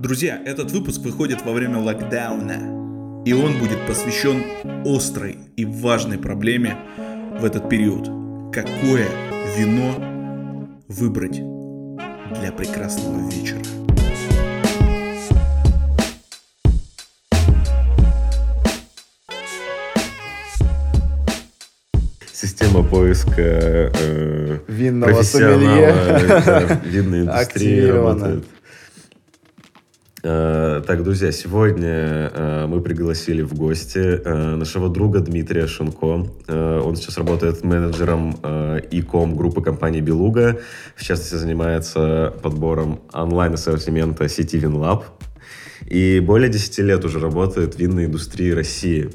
Друзья, этот выпуск выходит во время локдауна, и он будет посвящен острой и важной проблеме в этот период. Какое вино выбрать для прекрасного вечера? Система поиска э, Винного профессионала сомелье. да, винной индустрии работает. Э, Так, друзья, сегодня э, мы пригласили в гости э, нашего друга Дмитрия Шунко. Э, Он сейчас работает менеджером e-com группы компании «Белуга». В частности, занимается подбором онлайн-ассортимента сети «Винлаб». И более 10 лет уже работает в винной индустрии России.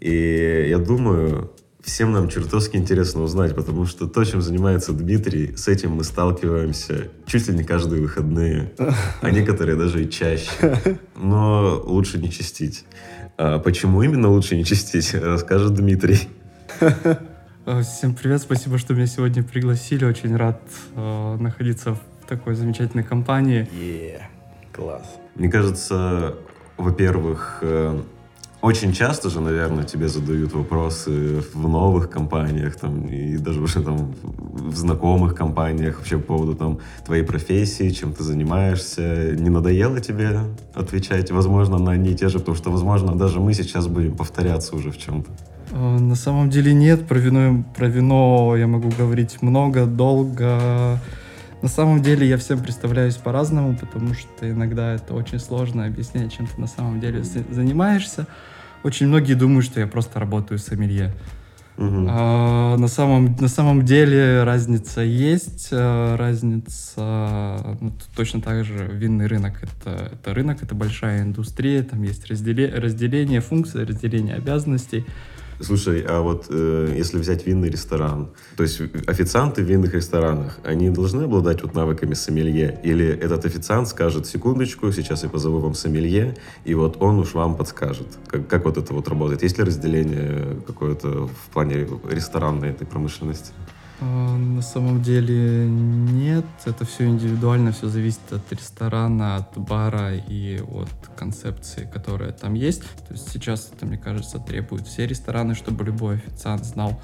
И я думаю, всем нам чертовски интересно узнать, потому что то, чем занимается Дмитрий, с этим мы сталкиваемся чуть ли не каждые выходные, а некоторые даже и чаще. Но лучше не чистить. А почему именно лучше не чистить, расскажет Дмитрий. Э, Всем привет, спасибо, что меня сегодня пригласили. Очень рад э, находиться в такой замечательной компании. Е, Класс. Мне кажется, во-первых, э, очень часто же, наверное, тебе задают вопросы в новых компаниях, там, и даже уже там в знакомых компаниях вообще по поводу там твоей профессии, чем ты занимаешься. Не надоело тебе отвечать, возможно, на одни и те же, потому что, возможно, даже мы сейчас будем повторяться уже в чем-то. Э, На самом деле нет, про вино, про вино я могу говорить много, долго. На самом деле я всем представляюсь по-разному, потому что иногда это очень сложно объяснять, чем ты на самом деле за- занимаешься. Очень многие думают, что я просто работаю сомелье. Мгм. А, на, самом, на самом деле разница есть. а, Разница ну, точно так же винный рынок это, это рынок, это большая индустрия, там есть разделе- разделение функций, разделение обязанностей. Слушай, а вот э, если взять винный ресторан, то есть официанты в винных ресторанах, они должны обладать вот навыками сомелье? Или этот официант скажет, секундочку, сейчас я позову вам сомелье, и вот он уж вам подскажет? Как, как вот это вот работает? Есть ли разделение какое-то в плане ресторанной этой промышленности? А, На самом деле нет, это все индивидуально, все зависит от ресторана, от бара и от концепции, которая там есть. То есть сейчас это, мне кажется, требуют все рестораны, чтобы любой официант знал,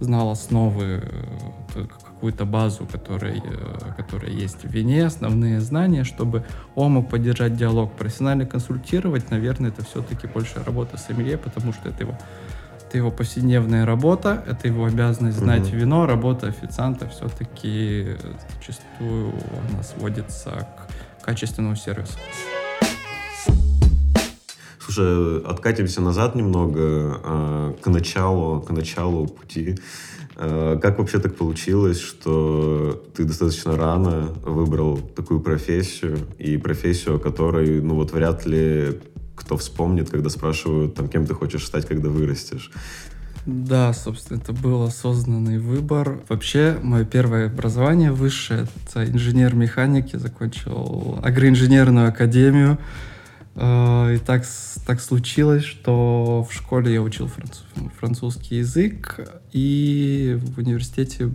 знал основы, э, какую-то базу, которая, э, которая есть в вине, основные знания, чтобы он мог поддержать диалог, профессионально консультировать, наверное, это все-таки больше работа сомелье, потому что это его это его повседневная работа, это его обязанность знать Мгм. вино, работа официанта все-таки зачастую она сводится к качественному сервису. Слушай, откатимся назад немного, э, к началу, к началу пути. Э, Как вообще так получилось, что ты достаточно рано выбрал такую профессию, и профессию, о которой, ну вот, вряд ли кто вспомнит, когда спрашивают, там, кем ты хочешь стать, когда вырастешь. Да, собственно, это был осознанный выбор. Вообще, мое первое образование высшее — это инженер-механик. Я закончил агроинженерную академию. Э, И так, так случилось, что в школе я учил француз- французский язык, и в университете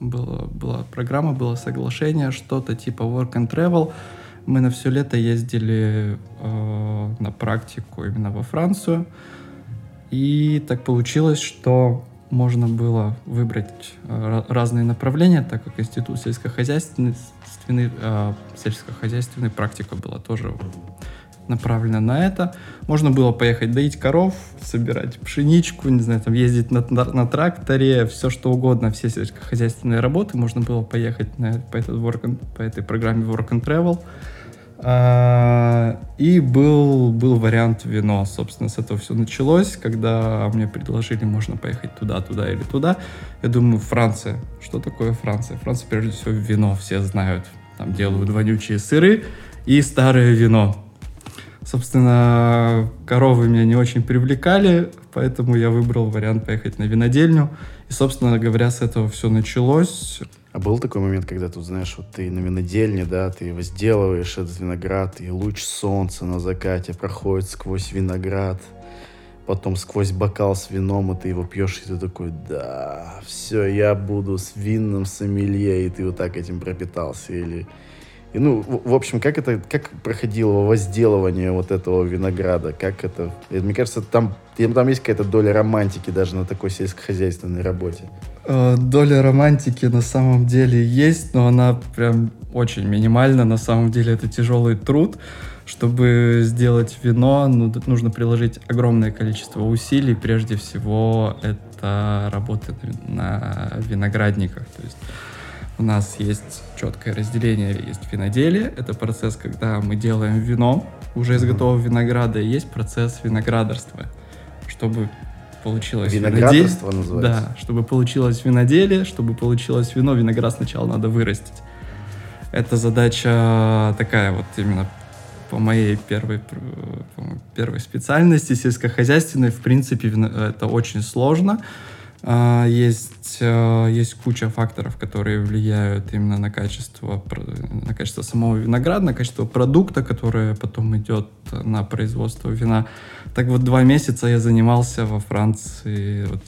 была, была программа, было соглашение, что-то типа work and travel. Мы на все лето ездили э, на практику именно во Францию. И так получилось, что можно было выбрать э, ра- разные направления, так как институт сельскохозяйственный, э, сельскохозяйственной практика была тоже направлена на это. Можно было поехать доить коров, собирать пшеничку, не знаю, там ездить на, на- на тракторе, все что угодно, все сельскохозяйственные работы. Можно было поехать на, по, этот work and- по этой программе Work and Travel. А, И был, был вариант вино. Собственно, с этого все началось, когда мне предложили, можно поехать туда, туда или туда. Я думаю, Франция. Что такое Франция? Франция, прежде всего, вино. Все знают. Там делают вонючие сыры и старое вино. Собственно, коровы меня не очень привлекали, поэтому я выбрал вариант поехать на винодельню. И, собственно говоря, с этого все началось. А был такой момент, когда ты, знаешь, вот ты на винодельне, да, ты возделываешь этот виноград, и луч солнца на закате проходит сквозь виноград, потом сквозь бокал с вином, и ты его пьешь, и ты такой, да, все, я буду с винным сомелье, и ты вот так этим пропитался, или, И, ну, в, в общем, как это, как проходило возделывание вот этого винограда? Как это? Мне кажется, там, там есть какая-то доля романтики даже на такой сельскохозяйственной работе. Э, доля романтики на самом деле есть, но она прям очень минимальна. На самом деле это тяжелый труд. Чтобы сделать вино, ну, нужно приложить огромное количество усилий. Прежде всего, это работа на виноградниках. То есть у нас есть четкое разделение, есть виноделие, это процесс, когда мы делаем вино уже из готового винограда, и есть процесс виноградарства, чтобы получилось Виноградарство виноделие. называется? Да, чтобы получилось виноделие, чтобы получилось вино, виноград сначала надо вырастить. Это задача такая вот именно по моей первой, по первой специальности сельскохозяйственной. В принципе, это очень сложно. А, есть, а, есть куча факторов, которые влияют именно на качество, на качество самого винограда, на качество продукта, которое потом идет на производство вина. Так вот, два месяца я занимался во Франции вот,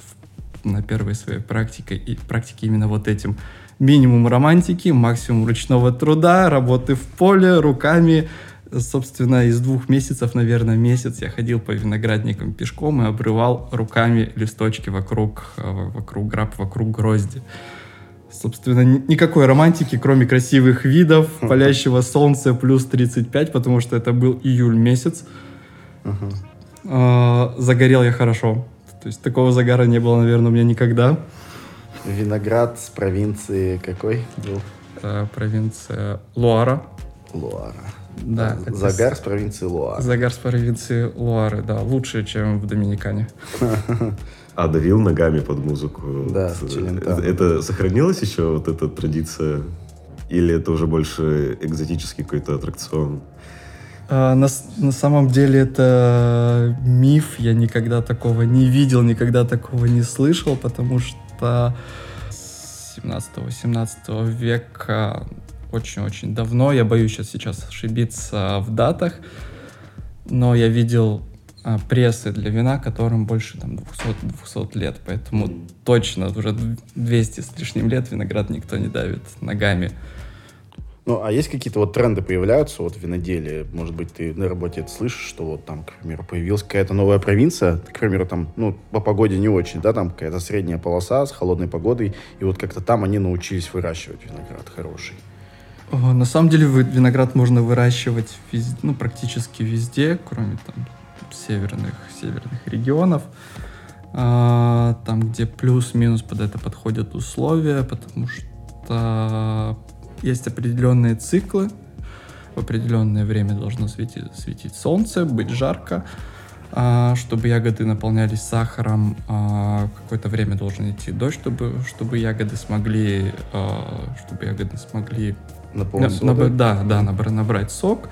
на первой своей практике, и практике именно вот этим. Минимум романтики, максимум ручного труда, работы в поле, руками, собственно, из двух месяцев, наверное, месяц я ходил по виноградникам пешком и обрывал руками листочки вокруг, э, вокруг граб, вокруг грозди. Собственно, никакой романтики, кроме красивых видов, палящего солнца плюс 35, потому что это был июль месяц. Uh-huh. Загорел я хорошо. То есть такого загара не было, наверное, у меня никогда. Виноград с провинции какой был? Э, провинция Луара. Луара. Да. Загар с провинции Луары. Загар с провинции Луары, да. Лучше, чем в Доминикане. А давил ногами под музыку. Да, это, это сохранилась еще вот эта традиция? Или это уже больше экзотический какой-то аттракцион? А, на, на самом деле это миф. Я никогда такого не видел, никогда такого не слышал, потому что 17-18 века очень-очень давно. Я боюсь сейчас, сейчас ошибиться в датах, но я видел а, прессы для вина, которым больше там 200, 200 лет, поэтому точно уже 200 с лишним лет виноград никто не давит ногами. Ну, а есть какие-то вот тренды появляются вот в виноделии? Может быть, ты на работе это слышишь, что вот там, к примеру, появилась какая-то новая провинция, к примеру, там, ну, по погоде не очень, да, там какая-то средняя полоса с холодной погодой, и вот как-то там они научились выращивать виноград хороший. На самом деле виноград можно выращивать везде, ну, практически везде, кроме там северных, северных регионов. А, там, где плюс-минус под это подходят условия, потому что есть определенные циклы, в определенное время должно светить, светить солнце, быть жарко, а, чтобы ягоды наполнялись сахаром, а, какое-то время должен идти дождь, чтобы, чтобы ягоды смогли, чтобы ягоды смогли Наполнить на, на, да, да, набрать, набрать сок.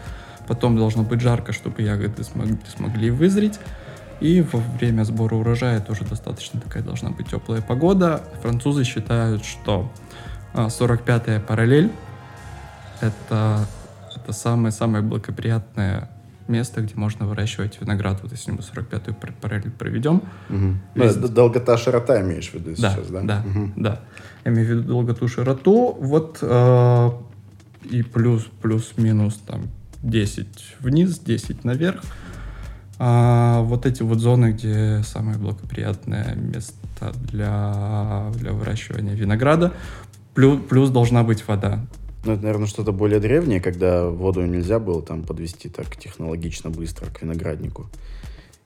Потом должно быть жарко, чтобы ягоды смогли, смогли вызреть. И во время сбора урожая тоже достаточно такая должна быть теплая погода. Французы считают, что 45-я а, параллель это, это самое-самое благоприятное место, где можно выращивать виноград. Вот если мы 45-ю параллель проведем. Угу. Весь... Долгота, широта имеешь в виду да, сейчас, да? Да, угу. да. Я имею в виду долготу, широту. Вот э, и плюс, плюс-минус там 10 вниз, 10 наверх. А вот эти вот зоны, где самое благоприятное место для, для выращивания винограда, плюс, плюс должна быть вода. Ну, это, наверное, что-то более древнее, когда воду нельзя было там подвести так технологично быстро к винограднику.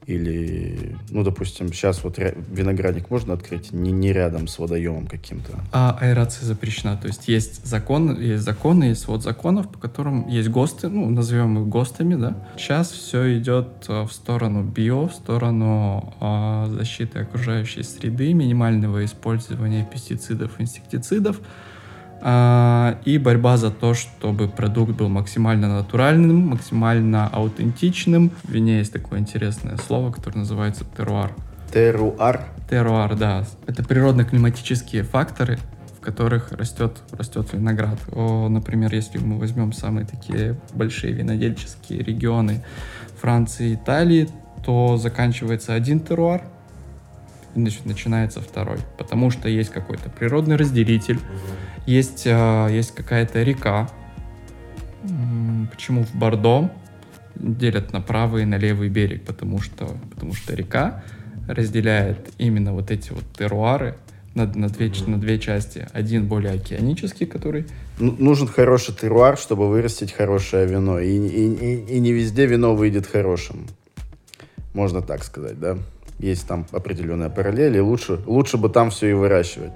Или, ну, допустим, сейчас вот виноградник можно открыть не, не рядом с водоемом каким-то? А аэрация запрещена. То есть есть закон, есть законы, есть свод законов, по которым есть ГОСТы, ну, назовем их ГОСТами, да. Сейчас все идет э, в сторону био, в сторону э, защиты окружающей среды, минимального использования пестицидов, инсектицидов. А, и борьба за то, чтобы продукт был максимально натуральным, максимально аутентичным. В вине есть такое интересное слово, которое называется теруар. Теруар? Теруар, да. Это природно-климатические факторы, в которых растет, растет виноград. О, например, если мы возьмем самые такие большие винодельческие регионы Франции и Италии, то заканчивается один теруар, значит, начинается второй. Потому что есть какой-то природный разделитель, есть, э, есть какая-то река, Почему в Бордо делят на правый и на левый берег? Потому что, потому что река разделяет именно вот эти вот теруары на, на, две, на две части. Один более океанический, который... Нужен хороший теруар, чтобы вырастить хорошее вино. И, и, и, и не везде вино выйдет хорошим. Можно так сказать, да? Есть там определенная параллель, и лучше, лучше бы там все и выращивать.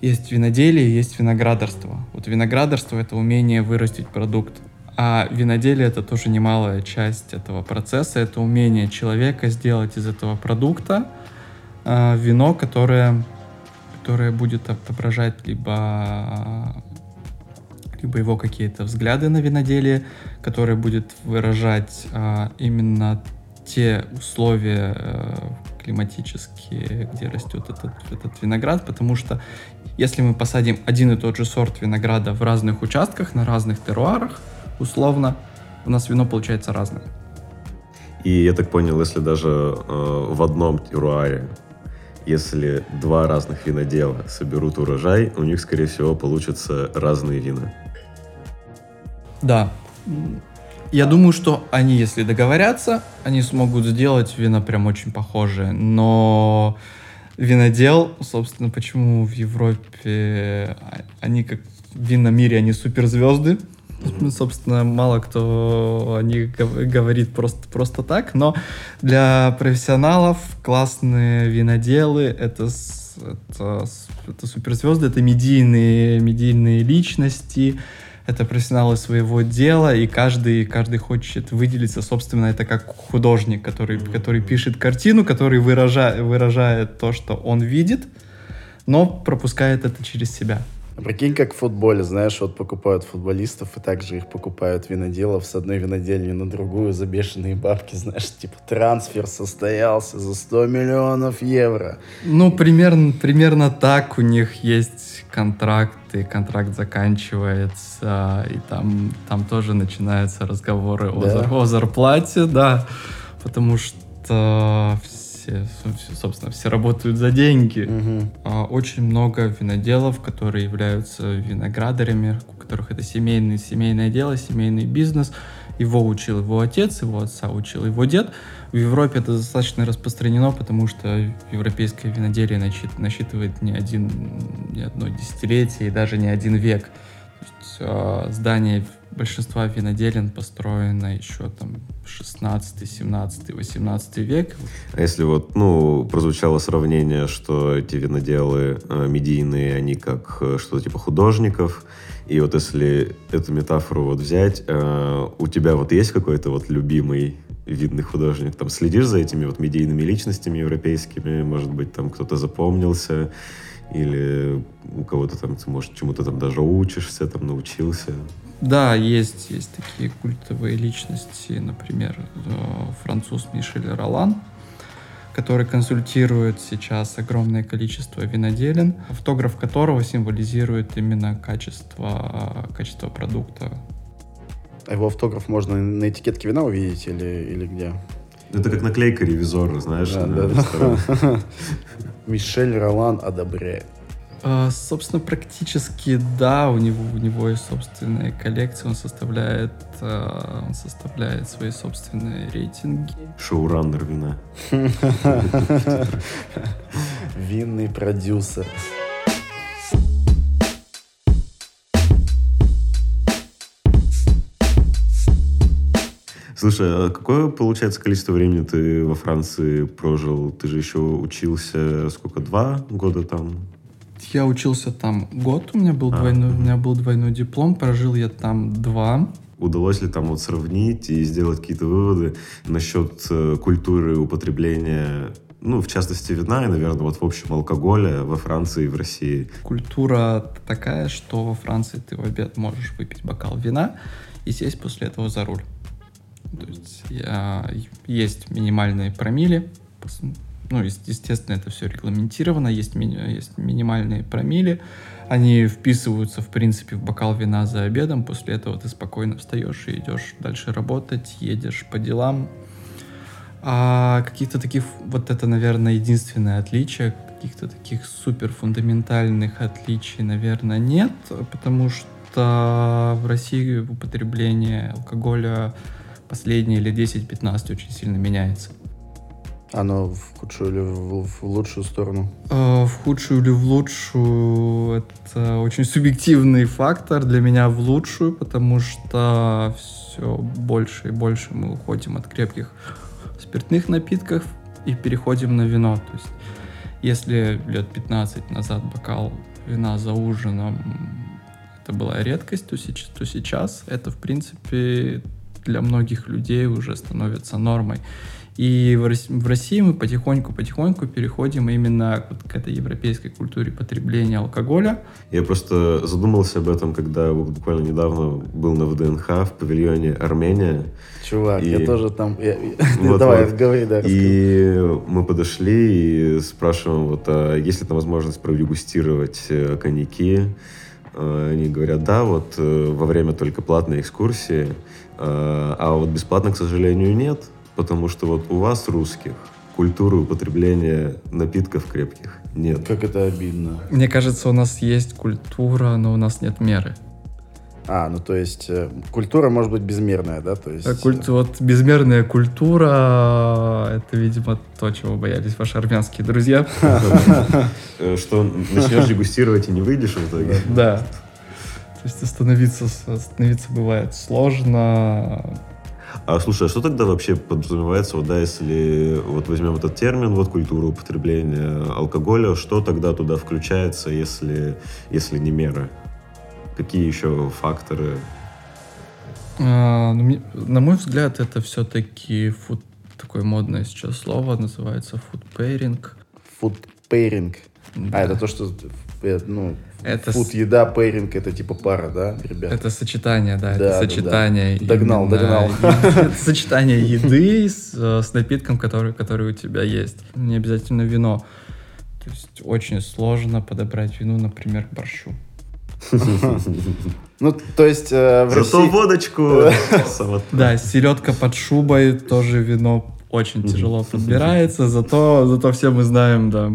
Есть виноделие, есть виноградарство. Вот виноградарство — это умение вырастить продукт. А виноделие — это тоже немалая часть этого процесса. Это умение человека сделать из этого продукта э, вино, которое, которое будет отображать либо, либо его какие-то взгляды на виноделие, которое будет выражать э, именно те условия э, климатические, где растет этот, этот виноград, потому что если мы посадим один и тот же сорт винограда в разных участках, на разных теруарах, условно, у нас вино получается разное. И я так понял, если даже э, в одном теруаре, если два разных винодела соберут урожай, у них, скорее всего, получатся разные вина. Да. Я думаю, что они, если договорятся, они смогут сделать вина прям очень похожие. Но винодел, собственно, почему в Европе они как в винном мире, они суперзвезды. Mm-hmm. Собственно, мало кто о них говорит просто, просто так, но для профессионалов классные виноделы это, это, это суперзвезды, это медийные, медийные личности, это профессионалы своего дела, и каждый, каждый хочет выделиться, собственно, это как художник, который, который пишет картину, который выражает, выражает то, что он видит, но пропускает это через себя. Прикинь, как в футболе, знаешь, вот покупают футболистов, и также их покупают виноделов с одной винодельни на другую за бешеные бабки, знаешь, типа трансфер состоялся за 100 миллионов евро. Ну, примерно, примерно так у них есть контракты, контракт заканчивается, и там, там тоже начинаются разговоры да? о, о зарплате, да, потому что все, собственно, все работают за деньги. Угу. Очень много виноделов, которые являются виноградарями, у которых это семейный, семейное дело, семейный бизнес. Его учил его отец, его отца учил его дед. В Европе это достаточно распространено, потому что европейское виноделие насчитывает не, один, не одно десятилетие и даже не один век. То есть, э, здание большинства виноделин построено еще там 16, 17, 18 век. А если вот, ну, прозвучало сравнение, что эти виноделы э, медийные, они как э, что-то типа художников, и вот если эту метафору вот взять, э, у тебя вот есть какой-то вот любимый видный художник, там следишь за этими вот медийными личностями европейскими, может быть, там кто-то запомнился, или у кого-то там может, чему-то там даже учишься, там научился. Да, есть, есть такие культовые личности, например, э, француз Мишель Ролан, который консультирует сейчас огромное количество виноделин, фотограф которого символизирует именно качество, качество продукта. А его автограф можно на этикетке вина увидеть или, или где? Это как наклейка ревизора, знаешь, да, на да, Мишель Ролан одобряет. А, собственно, практически да, у него у него есть собственная коллекция, он составляет а, он составляет свои собственные рейтинги. Шоураннер вина. Винный продюсер. Слушай, а какое, получается, количество времени ты во Франции прожил? Ты же еще учился, сколько, два года там? Я учился там год, у меня был, а, двойной, у меня был двойной диплом, прожил я там два. Удалось ли там вот сравнить и сделать какие-то выводы насчет э, культуры употребления ну, в частности, вина и, наверное, вот в общем алкоголя во Франции и в России. Культура такая, что во Франции ты в обед можешь выпить бокал вина и сесть после этого за руль. То есть я, есть минимальные промили, ну, естественно, это все регламентировано, есть, ми- есть минимальные промили, они вписываются, в принципе, в бокал вина за обедом, после этого ты спокойно встаешь и идешь дальше работать, едешь по делам. А каких-то таких, вот это, наверное, единственное отличие, каких-то таких супер фундаментальных отличий, наверное, нет, потому что в России употребление алкоголя последние лет 10-15 очень сильно меняется. Оно в худшую или в, в лучшую сторону? Э, В худшую или в лучшую это очень субъективный фактор для меня в лучшую, потому что все больше и больше мы уходим от крепких спиртных напитков и переходим на вино. То есть, если лет 15 назад бокал вина за ужином это была редкость, то сейчас, то сейчас это, в принципе, для многих людей уже становится нормой. И в Рос- в России мы потихоньку-потихоньку переходим именно к этой европейской культуре потребления алкоголя. Я просто задумался об этом, когда буквально недавно был на ВДНХ в павильоне Армения. Чувак, И- я тоже там... я- Вот, Давай, вот. говори, да. И мы подошли и спрашиваем, вот, а есть ли там возможность продегустировать э, коньяки? Э, Они говорят, да, вот э, во время только платной экскурсии, а вот бесплатно, к сожалению, нет, потому что вот у вас, русских, культуры употребления напитков крепких нет. Как это обидно. Мне кажется, у нас есть культура, но у нас нет меры. А, ну то есть э, культура может быть безмерная, да? То есть, А культ- вот безмерная культура, это, видимо, то, чего боялись ваши армянские друзья. Э, Что начнешь дегустировать и не выйдешь в итоге? Да. То есть остановиться, остановиться бывает сложно. А слушай, а что тогда вообще подразумевается, вот, да, если вот возьмем этот термин, вот культура употребления алкоголя, что тогда туда включается, если, если не мера? Какие еще факторы? А, ну, на мой взгляд, это все-таки фуд, такое модное сейчас слово, называется food pairing. Food pairing. Да. А, это то, что... э, Ну, Это food, с- еда, pairing, это типа пара, да, ребят? Это сочетание, да, Да, это да, сочетание. да. Догнал, именно догнал. Это сочетание еды с, э, с напитком, который, который у тебя есть. Не обязательно вино. То есть очень сложно подобрать вину, например, к борщу. Ну, то есть э, в Зато России... водочку! Да, селедка под шубой, тоже вино очень тяжело подбирается, зато, зато все мы знаем, да,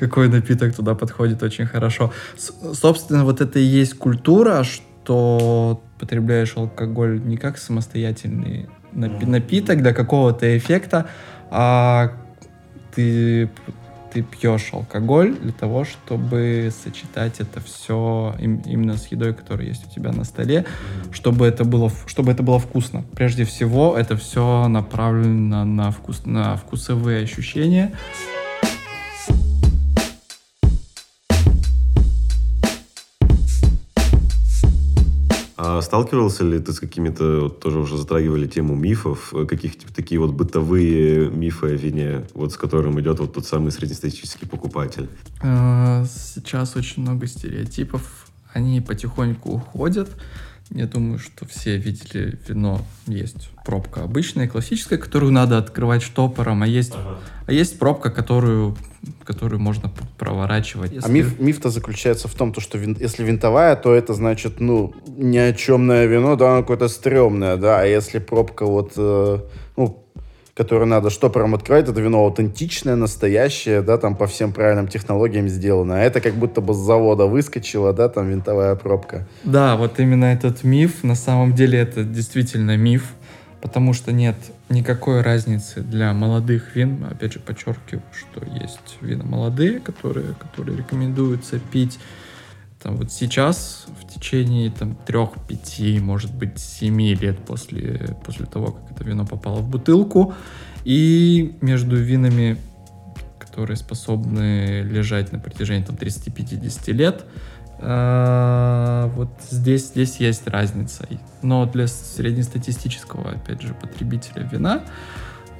какой напиток туда подходит очень хорошо. С- собственно, вот это и есть культура, что потребляешь алкоголь не как самостоятельный напи- напиток для какого-то эффекта, а ты, ты пьешь алкоголь для того, чтобы сочетать это все именно с едой, которая есть у тебя на столе, чтобы это было, чтобы это было вкусно. Прежде всего, это все направлено на, вкус, на вкусовые ощущения. А сталкивался ли ты с какими-то, вот тоже уже затрагивали тему мифов, э, каких-то такие вот бытовые мифы о вине, вот с которым идет вот тот самый среднестатистический покупатель? Э, Сейчас очень много стереотипов, они потихоньку уходят. Я думаю, что все видели вино. Есть пробка обычная, классическая, которую надо открывать штопором, а есть, а есть пробка, которую, которую можно проворачивать. А Если- миф, миф-то заключается в том, то, что вин- если винтовая, то это значит, ну, ни о чемное вино, да, оно какое-то стрёмное, да, а если пробка вот, э, ну, которую надо штопором открывать, это вино аутентичное, настоящее, да, там по всем правильным технологиям сделано, а это как будто бы с завода выскочила, да, там винтовая пробка. Да, вот именно этот миф, на самом деле это действительно миф, потому что нет никакой разницы для молодых вин. Опять же, подчеркиваю, что есть вина молодые, которые, которые рекомендуется пить. Там вот сейчас, в течение там, трех, пяти, может быть, семи лет после, после того, как это вино попало в бутылку. И между винами, которые способны лежать на протяжении там, 30-50 лет, а, вот здесь, здесь есть разница. Но для среднестатистического, опять же, потребителя вина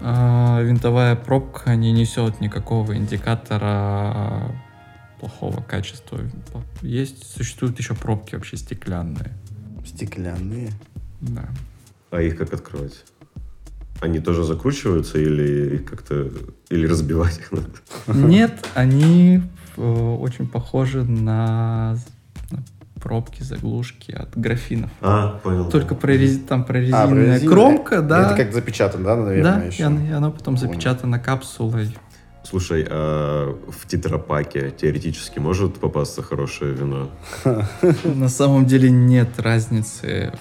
а, винтовая пробка не несет никакого индикатора плохого качества. Есть, существуют еще пробки вообще стеклянные. Стеклянные. Да. А их как открывать? Они тоже закручиваются или их как-то... Или разбивать их надо? Нет, они э, очень похожи на, на пробки, заглушки от графинов. А, понял. Только прорези- там А, прорезиненная прорезиненная. кромка, да. Это как запечатано, да, наверное, да, еще? и оно, и оно потом Понял. запечатано капсулой. Слушай, а в тетрапаке теоретически может попасться хорошее вино? На самом деле нет разницы.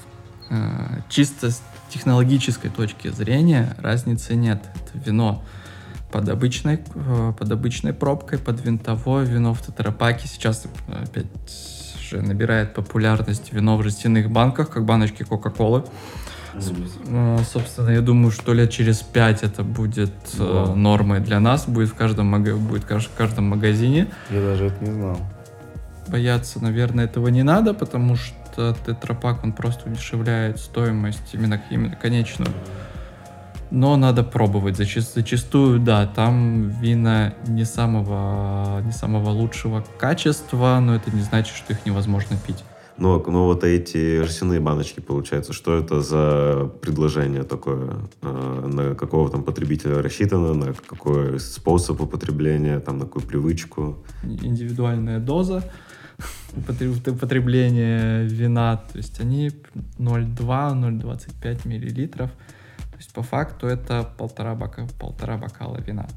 А, чисто с технологической точки зрения разницы нет. Это вино под обычной, э, под обычной пробкой, под винтовое вино в тетрапаке. Сейчас опять же набирает популярность вино в жестяных банках, как баночки Кока-Колы. Собственно, я думаю, что лет через пять это будет. Э, нормой для нас, будет в каждом, будет в каждом магазине. Я даже это не знал. Бояться, наверное, этого не надо, потому что тетрапак, он просто удешевляет стоимость именно, именно конечную. Но надо пробовать. Зачастую, да, там вина не самого, не самого лучшего качества, но это не значит, что их невозможно пить. Ну, ну вот эти жестяные баночки, получается, что это за предложение такое? А, на какого там потребителя рассчитано, на какой способ употребления, там, на какую привычку? Индивидуальная доза потребления вина, то есть они 0,2-0,25 миллилитров. То есть по факту это полтора, бока, полтора бокала вина.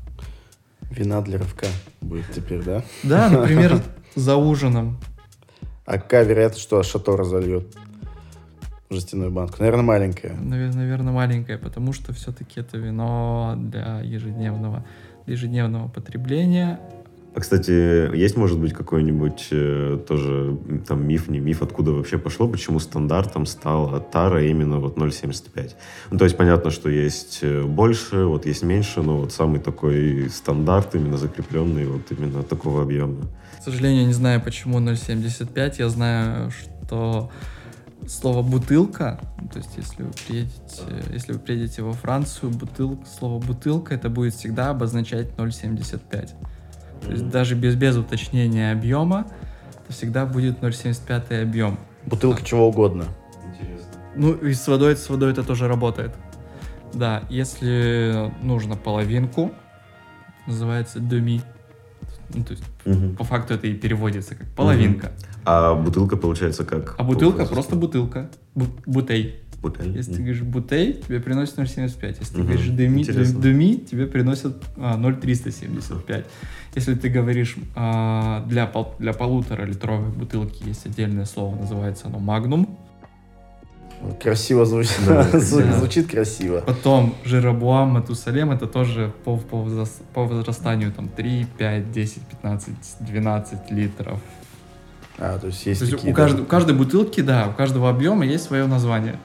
Вина для рывка будет теперь, да? Да, например, за ужином а какая вероятность, что Шато разольет жестяную банку? Наверное, маленькая. Наверное, наверное, маленькая, потому что все-таки это вино для ежедневного, для ежедневного потребления. А, кстати, есть, может быть, какой-нибудь э, тоже там миф, не миф, откуда вообще пошло, почему стандартом стала тара именно вот 0,75? Ну, то есть понятно, что есть э, больше, вот есть меньше, но вот самый такой стандарт именно закрепленный вот именно такого объема. К сожалению, не знаю, почему 0,75. Я знаю, что слово бутылка, то есть если вы приедете, если вы приедете во Францию, бутыл, слово бутылка это будет всегда обозначать 0,75. То есть даже без, без уточнения объема, это всегда будет 0,75 объем. Бутылка чего угодно. Интересно. Ну и с водой, с водой это тоже работает. Да, если нужно половинку, называется деми, ну, то есть, угу. по факту это и переводится как половинка. Угу. А бутылка получается как? А бутылка просто бутылка. Бу бутей. Бутей. Если ты говоришь бутей, тебе приносят 0,75. Если ты говоришь деми, думи, тебе приносят а, 0,375. Если ты говоришь а, для, пол, для полутора литровой бутылки есть отдельное слово, называется оно магнум. Красиво звучит. Да, звучит красиво. Потом Жиробуам, Матусалем, это тоже по, по, по возрастанию там 3, 5, 10, 15, 12 литров. А, то есть есть то есть у, каждой, у каждой бутылки, да, у каждого объема есть свое название.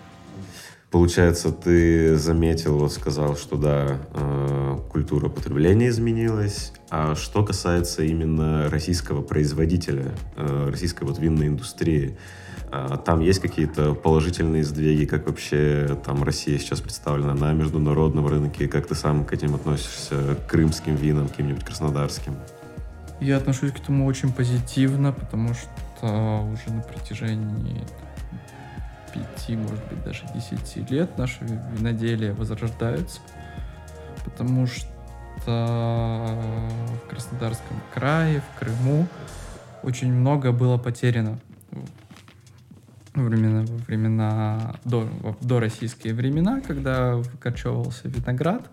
Получается, ты заметил, сказал, что да, э, культура потребления изменилась. А что касается именно российского производителя, э, российской вот винной индустрии, а, там есть какие-то положительные сдвиги, как вообще там Россия сейчас представлена на международном рынке, как ты сам к этим относишься, к крымским винам, каким-нибудь краснодарским? Я отношусь к этому очень позитивно, потому что уже на протяжении пяти, может быть, даже десяти лет наши виноделия возрождаются, потому что в Краснодарском крае, в Крыму очень много было потеряно во времена, во времена до, до российские времена, когда выкорчевывался виноград.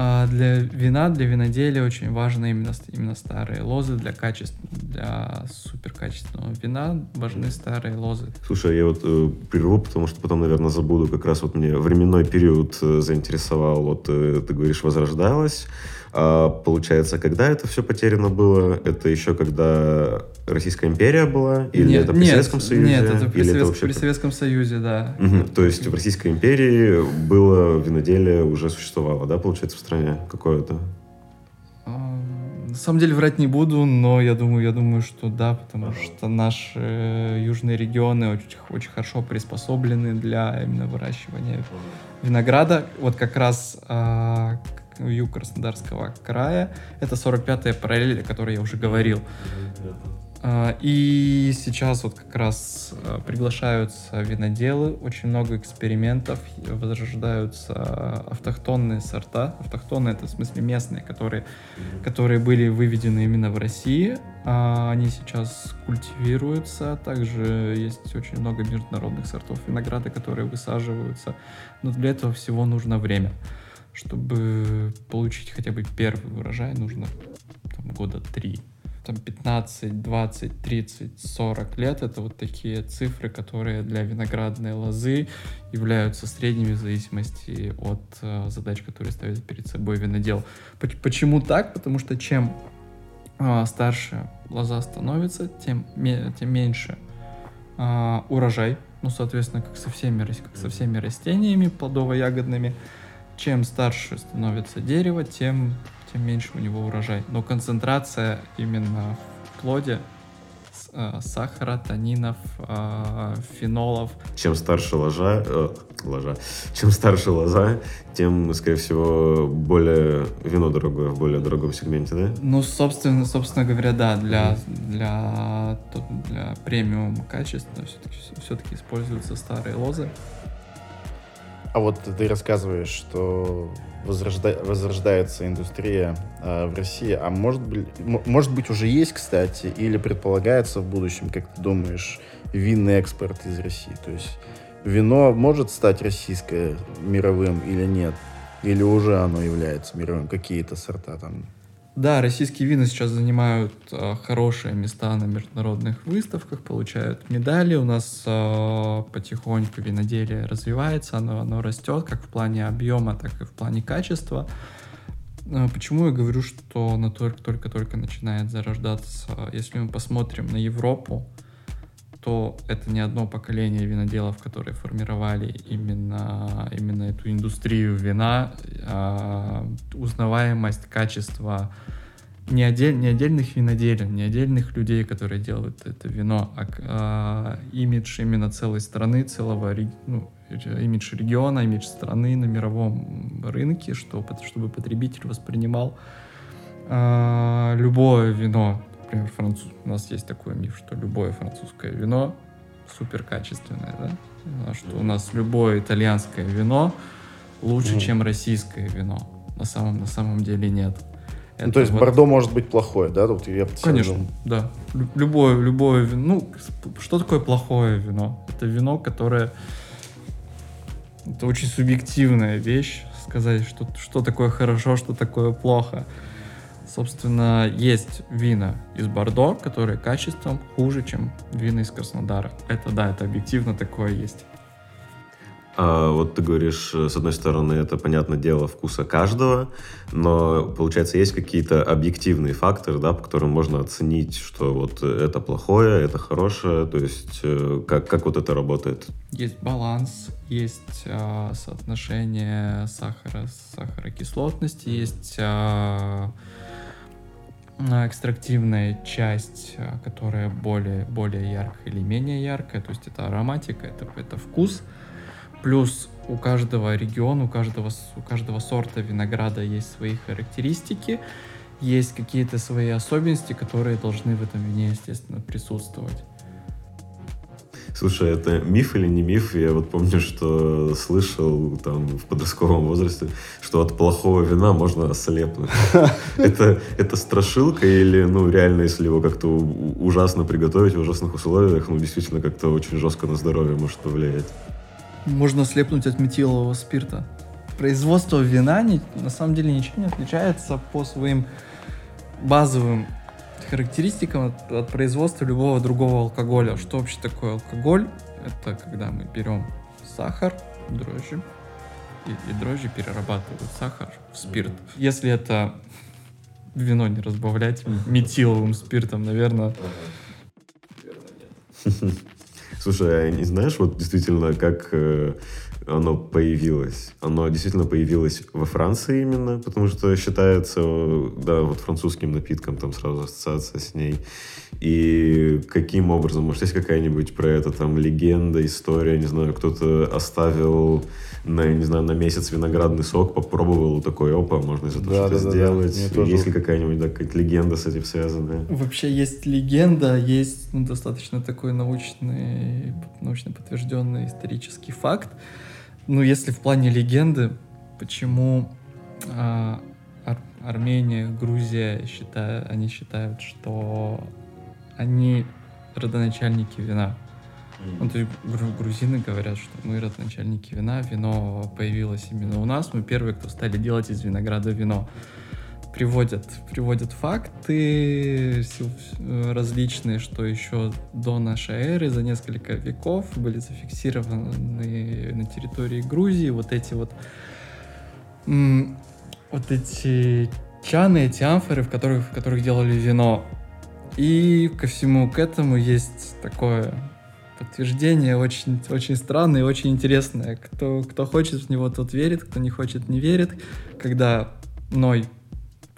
А для вина, для виноделия очень важны именно, именно старые лозы для качества, для суперкачественного вина важны старые лозы. Слушай, я вот э, прерву, потому что потом, наверное, забуду. Как раз вот мне временной период э, заинтересовал. Вот э, ты говоришь, возрождалась. А, получается, когда это все потеряно было? Это еще когда Российская империя была? Или нет, это при нет, Советском Союзе? Нет, это при, или Совет... это вообще... при Советском Союзе, да. Угу. То есть в Российской империи было виноделие, уже существовало, да, получается, в стране какое-то? На самом деле врать не буду, но я думаю, я думаю, что да, потому что наши э, южные регионы очень, очень хорошо приспособлены для именно выращивания винограда. Вот как раз а, юг Краснодарского края. Это 45-я параллель, о которой я уже говорил. А, и сейчас вот как раз а, приглашаются виноделы, очень много экспериментов, возрождаются автохтонные сорта. Автохтонные это в смысле местные, которые, которые были выведены именно в России. А, они сейчас культивируются. Также есть очень много международных сортов винограда, которые высаживаются. Но для этого всего нужно время чтобы получить хотя бы первый урожай, нужно там, года три. Там 15, 20, 30, 40 лет — это вот такие цифры, которые для виноградной лозы являются средними в зависимости от э, задач, которые ставит перед собой винодел. Почему так? Потому что чем э, старше лоза становится, тем, тем меньше э, урожай. Ну, соответственно, как со всеми, как со всеми растениями плодово-ягодными. Чем старше становится дерево, тем, тем меньше у него урожай. Но концентрация именно в плоде э, сахара, танинов, э, фенолов. Чем старше ложа, э, ложа, чем старше лоза, тем, скорее всего, более вино дорогое в более дорогом сегменте, да? Ну, собственно, собственно говоря, да, для, для, для премиум качества все-таки, все-таки используются старые лозы. А вот ты рассказываешь, что возрожда... возрождается индустрия э, в России, а может быть, может быть уже есть, кстати, или предполагается в будущем, как ты думаешь, винный экспорт из России? То есть вино может стать российское мировым или нет? Или уже оно является мировым? Какие-то сорта там да, российские вина сейчас занимают э, хорошие места на международных выставках, получают медали. У нас э, потихоньку виноделие развивается, оно, оно растет как в плане объема, так и в плане качества. Э, почему я говорю, что она только-только начинает зарождаться? Если мы посмотрим на Европу, то это не одно поколение виноделов, которые формировали именно, именно эту индустрию вина, а, узнаваемость, качество не, отдель, не отдельных виноделин, не отдельных людей, которые делают это вино, а, а имидж именно целой страны, целого ну, имидж региона, имидж страны на мировом рынке, что, чтобы потребитель воспринимал а, любое вино например, француз... у нас есть такой миф, что любое французское вино супер качественное, да? А что у нас любое итальянское вино лучше, mm. чем российское вино. На самом, на самом деле нет. Это ну, то есть вот... Бордо может быть плохое, да? Вот я Конечно, да. Любое, любое вино. Ну, что такое плохое вино? Это вино, которое... Это очень субъективная вещь, сказать, что, что такое хорошо, что такое плохо. Собственно, есть вина из Бордо, которые качеством хуже, чем вина из Краснодара. Это да, это объективно такое есть. А, вот ты говоришь, с одной стороны, это, понятное дело, вкуса каждого, но, получается, есть какие-то объективные факторы, да, по которым можно оценить, что вот это плохое, это хорошее, то есть э, как, как вот это работает? Есть баланс, есть э, соотношение сахара, сахарокислотности, есть э, экстрактивная часть, э, которая более, более яркая или менее яркая, то есть это ароматика, это, это вкус. Плюс у каждого региона, у каждого, у каждого сорта винограда есть свои характеристики, есть какие-то свои особенности, которые должны в этом вине, естественно, присутствовать. Слушай, это миф или не миф? Я вот помню, что слышал там в подростковом возрасте, что от плохого вина можно ослепнуть. Это, это страшилка или, ну, реально, если его как-то ужасно приготовить в ужасных условиях, ну, действительно как-то очень жестко на здоровье может повлиять? Можно слепнуть от метилового спирта. Производство вина на самом деле ничем не отличается по своим базовым характеристикам от, от производства любого другого алкоголя. Что вообще такое алкоголь? Это когда мы берем сахар, дрожжи, и, и дрожжи перерабатывают сахар в спирт. Если это вино не разбавлять метиловым спиртом, наверное... Слушай, а не знаешь, вот действительно, как э, оно появилось. Оно действительно появилось во Франции именно, потому что считается, да, вот французским напитком, там сразу ассоциация с ней. И каким образом, может, есть какая-нибудь про это там легенда, история, не знаю, кто-то оставил на, не знаю, на месяц виноградный сок, попробовал такой, опа, можно из этого да, что-то да, сделать. Да, да. Есть ли какая-нибудь да, какая легенда с этим связанная? Вообще есть легенда, есть ну, достаточно такой научный, научно подтвержденный исторический факт. Ну, если в плане легенды, почему а, Ар Армения, Грузия считают, они считают, что они родоначальники вина. Ну, то есть гру- грузины говорят, что мы родоначальники вина, вино появилось именно у нас, мы первые, кто стали делать из винограда вино. Приводят, приводят факты различные, что еще до нашей эры, за несколько веков были зафиксированы на территории Грузии вот эти вот вот эти чаны, эти амфоры, в которых, в которых делали вино. И ко всему к этому есть такое подтверждение очень, очень странное и очень интересное. Кто, кто хочет в него, тот верит, кто не хочет, не верит. Когда Ной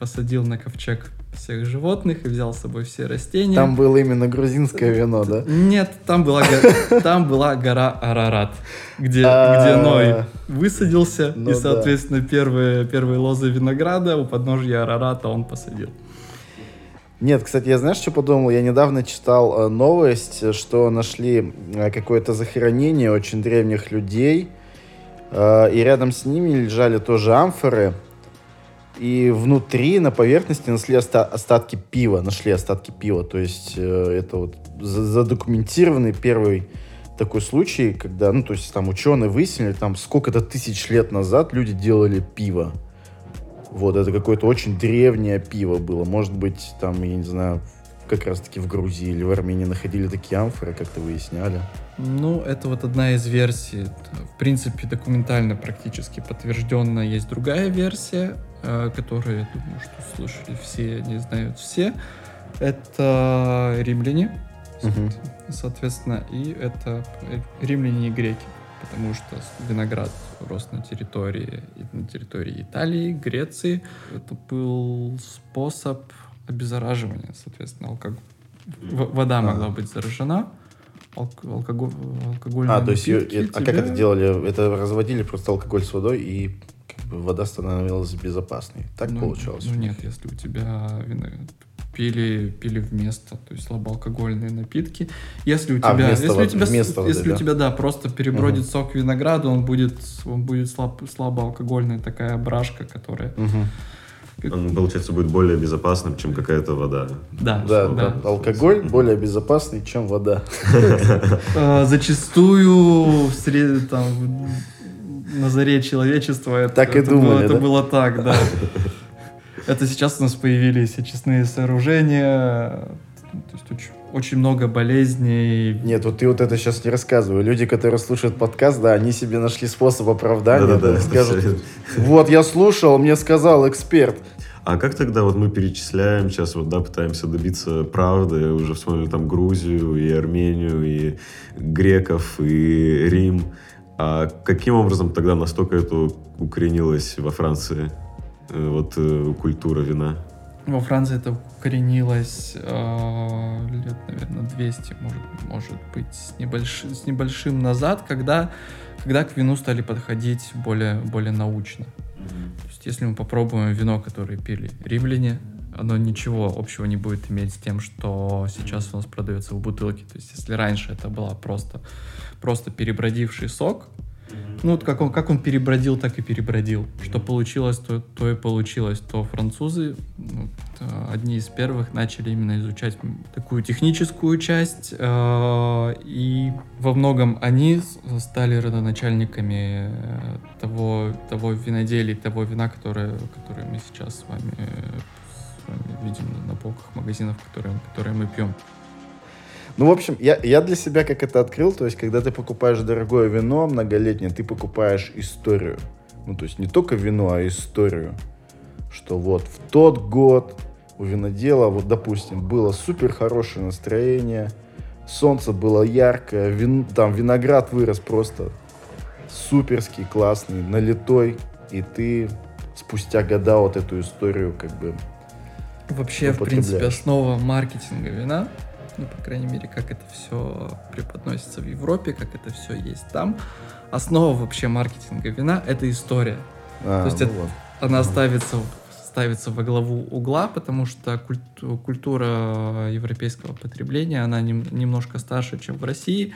посадил на ковчег всех животных и взял с собой все растения. Там было именно грузинское вино, да? Нет, там была, го- там была гора Арарат, где, А. где Ной высадился, Ну и, да. соответственно, первые, первые лозы винограда у подножья Арарата он посадил. Нет, кстати, я знаешь, что подумал? Я недавно читал э, новость, что нашли э, какое-то захоронение очень древних людей, э, и рядом с ними лежали тоже амфоры, и внутри, на поверхности, нашли оста- остатки пива, нашли остатки пива, то есть э, это вот за- задокументированный первый такой случай, когда, ну, то есть там ученые выяснили, там сколько-то тысяч лет назад люди делали пиво. Вот, это какое-то очень древнее пиво было. Может быть, там, я не знаю, как раз-таки в Грузии или в Армении находили такие амфоры, как-то выясняли. Ну, это вот одна из версий. В принципе, документально практически подтвержденная есть другая версия, э, которую, я думаю, что слышали все, не знают все. Это римляне, Мгм. соответственно, и это римляне и греки, потому что виноград рос на территории, на территории Италии, Греции. Это был способ обеззараживания, соответственно, алког- Вода могла быть заражена, алкоголь, алкогольные А, то есть, напитки э, а как это делали? Это разводили просто алкоголь с водой, и как бы, вода становилась безопасной. Так Ну, получалось? Ну нет, если у тебя вино- пили, пили вместо, то есть слабоалкогольные напитки. Если у А, тебя, вместо если у воды- тебя, вместо воды, если у да? тебя, да, просто перебродит сок винограда, он будет, он будет слаб, слабоалкогольная такая брашка, которая, Мгм. Он, получается, будет более безопасным, чем какая-то вода. да, Да, да. алкоголь более безопасный, чем вода. Э, зачастую в сред- там, на заре человечества это, Так и это было, думали, это да? было так, да. Это сейчас у нас появились очистные сооружения, то есть очень, много болезней. Нет, вот ты вот это сейчас не рассказывай. Люди, которые слушают подкаст, да, они себе нашли способ оправдания. Да-да-да, да, скажут, абсолютно. вот я слушал, мне сказал эксперт. А как тогда вот мы перечисляем, сейчас вот, да, пытаемся добиться правды, уже вспомнили там Грузию и Армению, и греков, и Рим. А каким образом тогда настолько это укоренилось во Франции, э, вот э, культура вина? Во Франции это укоренилось э, лет, наверное, 200, может, может быть, с, небольш- с небольшим назад, когда, когда к вину стали подходить более, более научно. То есть, если мы попробуем вино, которое пили римляне, оно ничего общего не будет иметь с тем, что сейчас у нас продается в бутылке. То есть, если раньше это была просто, просто перебродивший сок, ну, вот как он, как он перебродил, так и перебродил. Что получилось, то, то и получилось. То французы, ну, это одни из первых, начали именно изучать такую техническую часть. э, и во многом они стали родоначальниками э, того, того виноделия, того вина, которое, которое мы сейчас с вами, э, с вами видим на полках магазинов, которые, которые мы пьем. Ну, в общем, я, я для себя как это открыл, то есть, когда ты покупаешь дорогое вино многолетнее, ты покупаешь историю. Ну, то есть, не только вино, а историю. Что вот в тот год у винодела, вот, допустим, было супер хорошее настроение, солнце было яркое, вин, там виноград вырос просто суперский, классный, налитой, и ты спустя года вот эту историю как бы Вообще, в принципе, основа маркетинга вина, ну, по крайней мере, как это все преподносится в Европе, как это все есть там, основа вообще маркетинга вина — это история. А, То есть ну это- вот. Она ставится, ставится во главу угла, потому что культу- культура европейского потребления, она нем- немножко старше, чем в России.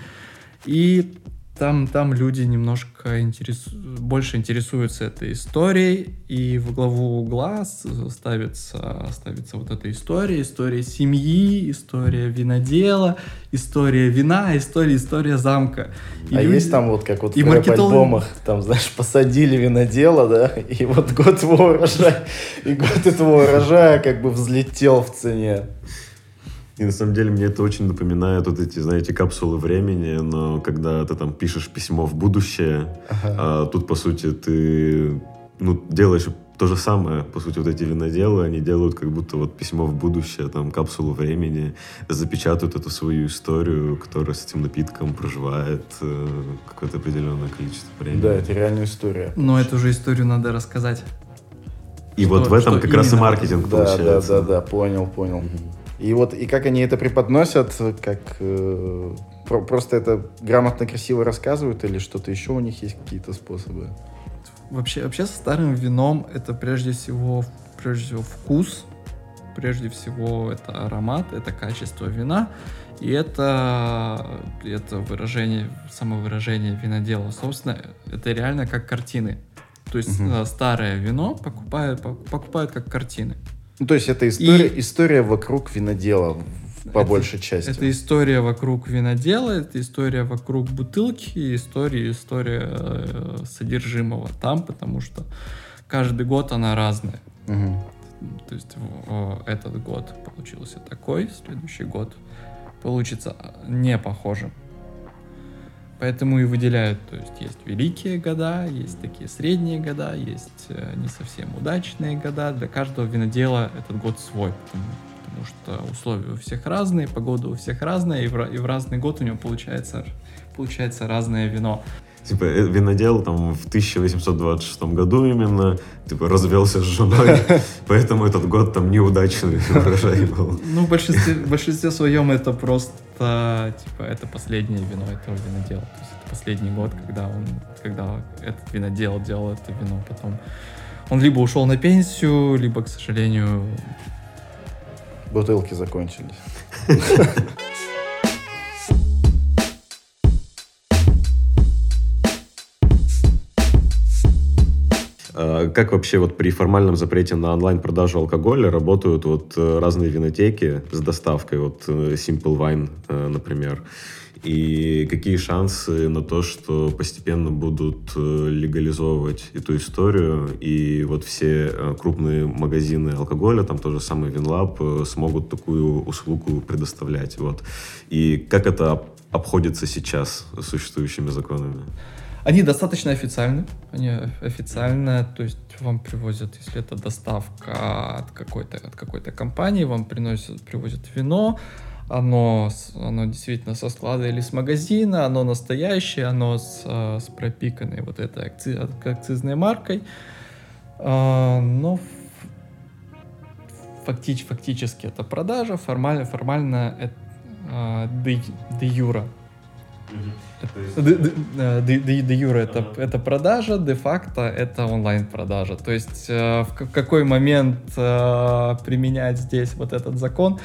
И там, там люди немножко интерес... больше интересуются этой историей, и в главу угла ставится, ставится вот эта история, история семьи, история винодела, история вина, история, история замка. И а люди... есть там вот как вот и в маркетолог... альбомах, там, знаешь, посадили винодела, да, и вот год его урожая, и год этого урожая как бы взлетел в цене. И на самом деле мне это очень напоминает вот эти, знаете, капсулы времени, но когда ты там пишешь письмо в будущее, ага. а тут, по сути, ты ну, делаешь то же самое. По сути, вот эти виноделы, они делают как будто вот письмо в будущее, там, капсулу времени, запечатывают эту свою историю, которая с этим напитком проживает э, какое-то определенное количество времени. Да, это реальная история. Но эту же историю надо рассказать. И что, вот в этом как раз и маркетинг да, получается. Да, да, да, понял, понял. Угу. И вот, и как они это преподносят, как э, про, просто это грамотно, красиво рассказывают или что-то еще у них есть какие-то способы? Вообще, вообще со старым вином это прежде всего, прежде всего вкус, прежде всего это аромат, это качество вина, и это, это выражение, самовыражение винодела. Собственно, это реально как картины. То есть угу. старое вино покупают, покупают как картины. Ну, то есть это история, и... история вокруг винодела по это, большей части. Это история вокруг винодела, это история вокруг бутылки, история, история э, содержимого там, потому что каждый год она разная. Угу. То есть в, этот год получился такой, следующий год получится не похожим. Поэтому и выделяют, то есть есть великие года, есть такие средние года, есть э, не совсем удачные года. Для каждого винодела этот год свой, потому, потому что условия у всех разные, погода у всех разная, и в, и в разный год у него получается, получается разное вино типа, э, винодел там в 1826 году именно, типа, развелся с женой, поэтому этот год там неудачный урожай был. Ну, в большинстве, в большинстве своем это просто, типа, это последнее вино этого винодела. То есть это последний год, когда он, когда этот винодел делал это вино. Потом он либо ушел на пенсию, либо, к сожалению... Бутылки закончились. как вообще вот при формальном запрете на онлайн-продажу алкоголя работают вот э, разные винотеки с доставкой, вот э, Simple Wine, э, например? И какие шансы на то, что постепенно будут легализовывать эту историю, и вот все крупные магазины алкоголя, там тоже самый Винлаб, смогут такую услугу предоставлять. Вот. И как это обходится сейчас существующими законами? Они достаточно официальны. Они официально, то есть вам привозят, если это доставка от какой-то от какой-то компании, вам приносят, привозят вино, оно, оно действительно со склада или с магазина, оно настоящее, оно с, э, с пропиканной вот этой акци, акцизной маркой. А, но фактич, фактически это продажа, формально, формально это де, де юра Де юра это, это продажа, де-факто это онлайн-продажа. То есть э, в какой момент э, применять здесь вот этот закон,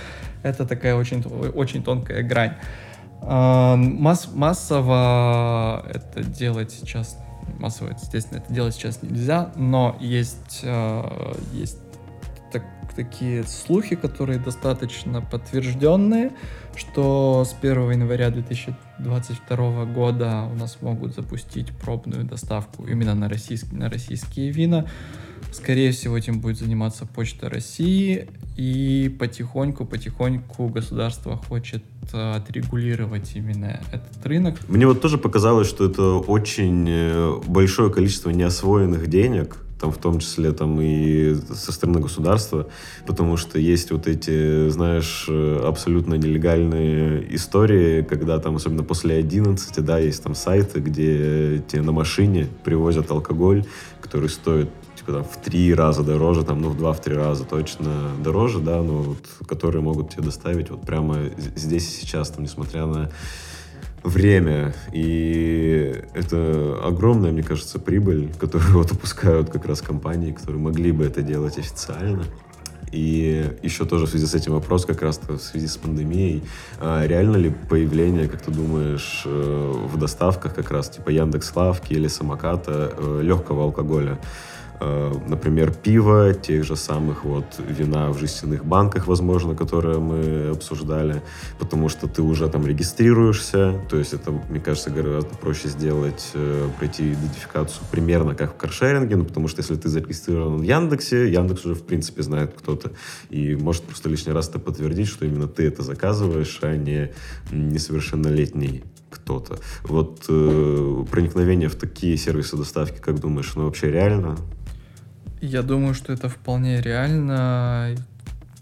это такая очень, очень тонкая грань. Э, масс, массово это делать сейчас, массово, естественно, это делать сейчас нельзя, но есть, есть так, такие слухи, которые достаточно подтвержденные, что с 1 января 2022 года у нас могут запустить пробную доставку именно на, российские, на российские вина. Скорее всего, этим будет заниматься Почта России, и потихоньку-потихоньку государство хочет э, отрегулировать именно этот рынок. Мне вот тоже показалось, что это очень э, большое количество неосвоенных денег, там в том числе там и со стороны государства, потому что есть вот эти, знаешь, абсолютно нелегальные истории, когда там, особенно после 11, да, есть там сайты, где тебе на машине привозят алкоголь, который стоит типа там в три раза дороже, там, ну, в два-в три раза точно дороже, да, но вот, которые могут тебе доставить вот прямо здесь и сейчас, там, несмотря на время, и это огромная, мне кажется, прибыль, которую вот упускают как раз компании, которые могли бы это делать официально. И еще тоже в связи с этим вопрос, как раз в связи с пандемией, а реально ли появление, как ты думаешь, э, в доставках как раз типа Яндекс Лавки или самоката э, легкого алкоголя? Э, например, пиво, тех же самых вот вина в жестяных банках, возможно, которые мы обсуждали, потому что ты уже там регистрируешься, то есть это, мне кажется, гораздо проще сделать, э, пройти идентификацию примерно как в каршеринге, ну, потому что если ты зарегистрирован в Яндексе, Яндекс уже, в принципе, знает кто-то, и может просто лишний раз это подтвердить, что именно ты это заказываешь, а не несовершеннолетний кто-то. Вот э, проникновение в такие сервисы доставки, как думаешь, ну вообще реально? Я думаю, что это вполне реально,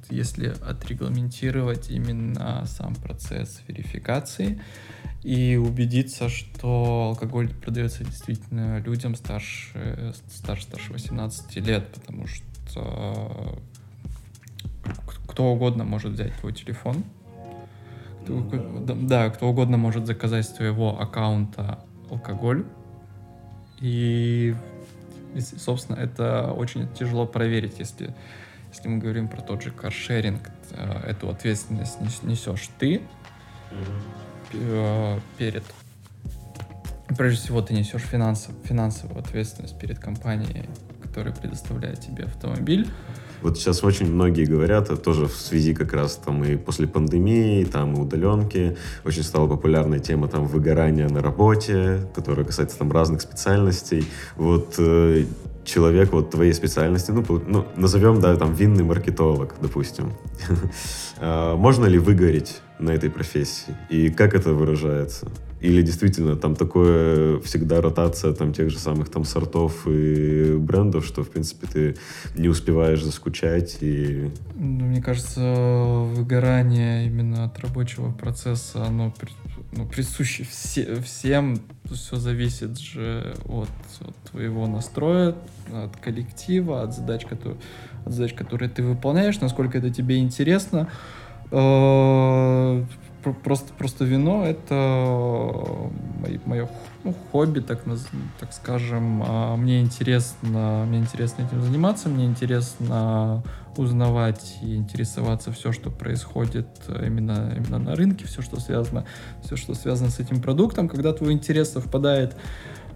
если отрегламентировать именно сам процесс верификации и убедиться, что алкоголь продается действительно людям старше, старше, старше 18 лет, потому что кто угодно может взять твой телефон, кто, да, кто угодно может заказать с твоего аккаунта алкоголь, и и, собственно, это очень тяжело проверить, если, если мы говорим про тот же каршеринг. Э, эту ответственность несешь ты mm-hmm. перед... Прежде всего, ты несешь финансов, финансовую ответственность перед компанией, которая предоставляет тебе автомобиль. Вот сейчас очень многие говорят, тоже в связи как раз там и после пандемии, там и удаленки, очень стала популярная тема там выгорания на работе, которая касается там разных специальностей. Вот э, человек вот твоей специальности, ну, ну назовем, да, там, винный маркетолог, допустим. А, можно ли выгореть на этой профессии? И как это выражается? Или действительно там такое всегда ротация там тех же самых там сортов и брендов, что в принципе ты не успеваешь заскучать и... Ну, мне кажется, выгорание именно от рабочего процесса, оно ну, присуще все, всем. Все зависит же от, от твоего настроя, от коллектива, от задач, которые, от задач, которые ты выполняешь, насколько это тебе интересно. Э, просто, просто вино это мое ну, хобби, так, так скажем. А мне интересно, мне интересно этим заниматься, мне интересно узнавать и интересоваться все, что происходит именно, именно на рынке, все, что связано, все, что связано с этим продуктом. Когда твой интерес совпадает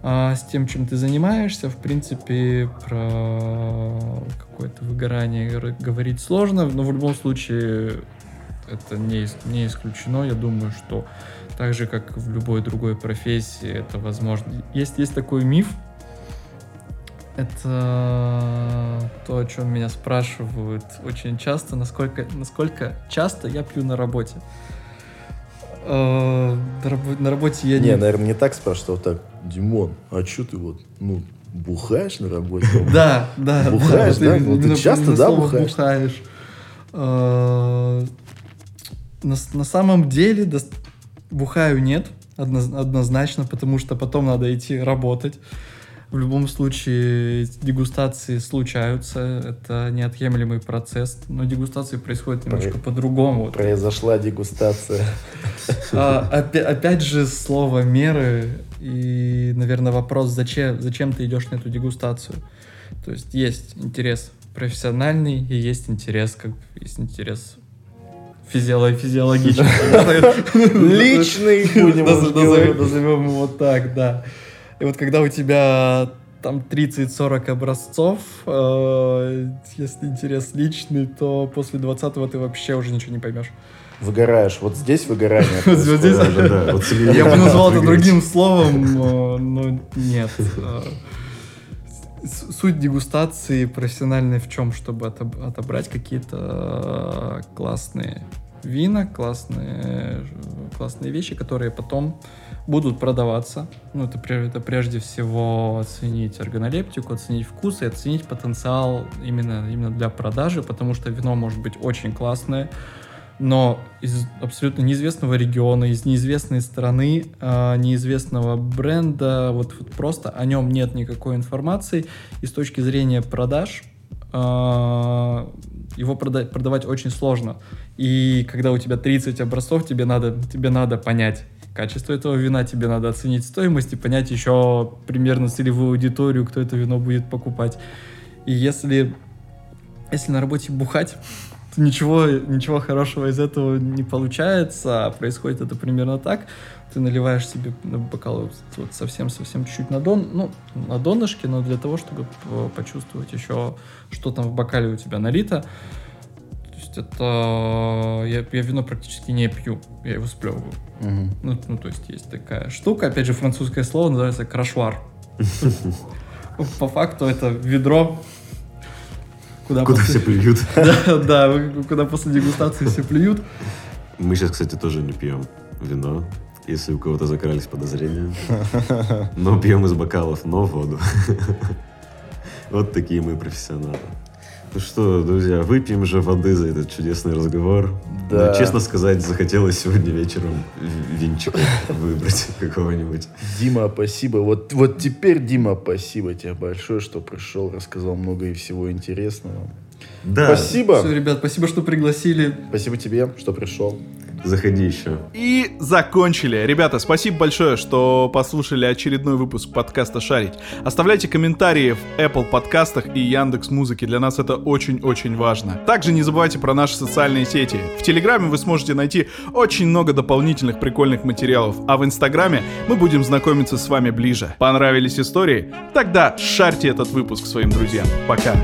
а, с тем, чем ты занимаешься, в принципе, про какое-то выгорание говорить сложно, но в любом случае это не, не исключено. Я думаю, что так же, как в любой другой профессии, это возможно. Есть, есть такой миф, это то, о чем меня спрашивают очень часто, насколько, насколько часто я пью на работе. Э, на работе я не... Не, наверное, не так спрашивают, а вот так, Димон, а что ты вот, ну, бухаешь на работе? Да, да. Бухаешь, да? Ты часто, да, бухаешь? Бухаешь. На, на самом деле до, бухаю нет, однозначно, потому что потом надо идти работать. В любом случае дегустации случаются, это неотъемлемый процесс, но дегустации происходят немножко Про... по-другому. Произошла дегустация. А, опять, опять же слово меры и, наверное, вопрос, зачем, зачем ты идешь на эту дегустацию. То есть есть интерес профессиональный и есть интерес, как есть интерес физиолог, физиологический. Личный, назовем его так, да. И вот когда у тебя там 30-40 образцов, э, если интерес личный, то после 20-го ты вообще уже ничего не поймешь. Выгораешь. Вот здесь выгорание. Вот здесь. Я бы назвал это другим словом, но нет. Э, суть дегустации профессиональной в чем? Чтобы отобрать какие-то э, классные вина, классные, классные вещи, которые потом будут продаваться. Ну, это, это прежде всего оценить органолептику, оценить вкус и оценить потенциал именно, именно для продажи, потому что вино может быть очень классное, но из абсолютно неизвестного региона, из неизвестной страны, э, неизвестного бренда, вот, вот просто о нем нет никакой информации, и с точки зрения продаж э, его прода- продавать очень сложно. И когда у тебя 30 образцов, тебе надо, тебе надо понять качество этого вина, тебе надо оценить стоимость и понять еще примерно целевую аудиторию, кто это вино будет покупать. И если если на работе бухать, ничего, ничего хорошего из этого не получается. А происходит это примерно так. Ты наливаешь себе на бокал вот совсем-совсем чуть-чуть на дон, ну, на донышке, но для того, чтобы почувствовать еще, что там в бокале у тебя налито. То есть это... Я, я вино практически не пью, я его сплевываю. Мгм. Ну, ну, то есть есть такая штука, опять же, французское слово называется крашвар. По факту это ведро, куда Куда после- все плюют. Да, куда после дегустации все плюют. Мы сейчас, кстати, тоже не пьем вино, если у кого-то закрались подозрения. Но пьем из бокалов, но воду. Вот такие мы профессионалы. Ну что, друзья, выпьем же воды за этот чудесный разговор. Да. Ну, честно сказать, захотелось сегодня вечером в- винчика выбрать какого-нибудь. Дима, спасибо. Вот, вот теперь, Дима, спасибо тебе большое, что пришел, рассказал много и всего интересного. Да, Спасибо. Все, ребят, спасибо, что пригласили. Спасибо тебе, что пришел. Заходи еще. И закончили. Ребята, спасибо большое, что послушали очередной выпуск подкаста «Шарить». Оставляйте комментарии в Apple подкастах и Яндекс Музыке. Для нас это очень-очень важно. Также не забывайте про наши социальные сети. В Телеграме вы сможете найти очень много дополнительных прикольных материалов, а в Инстаграме мы будем знакомиться с вами ближе. Понравились истории? Тогда шарьте этот выпуск своим друзьям. Пока.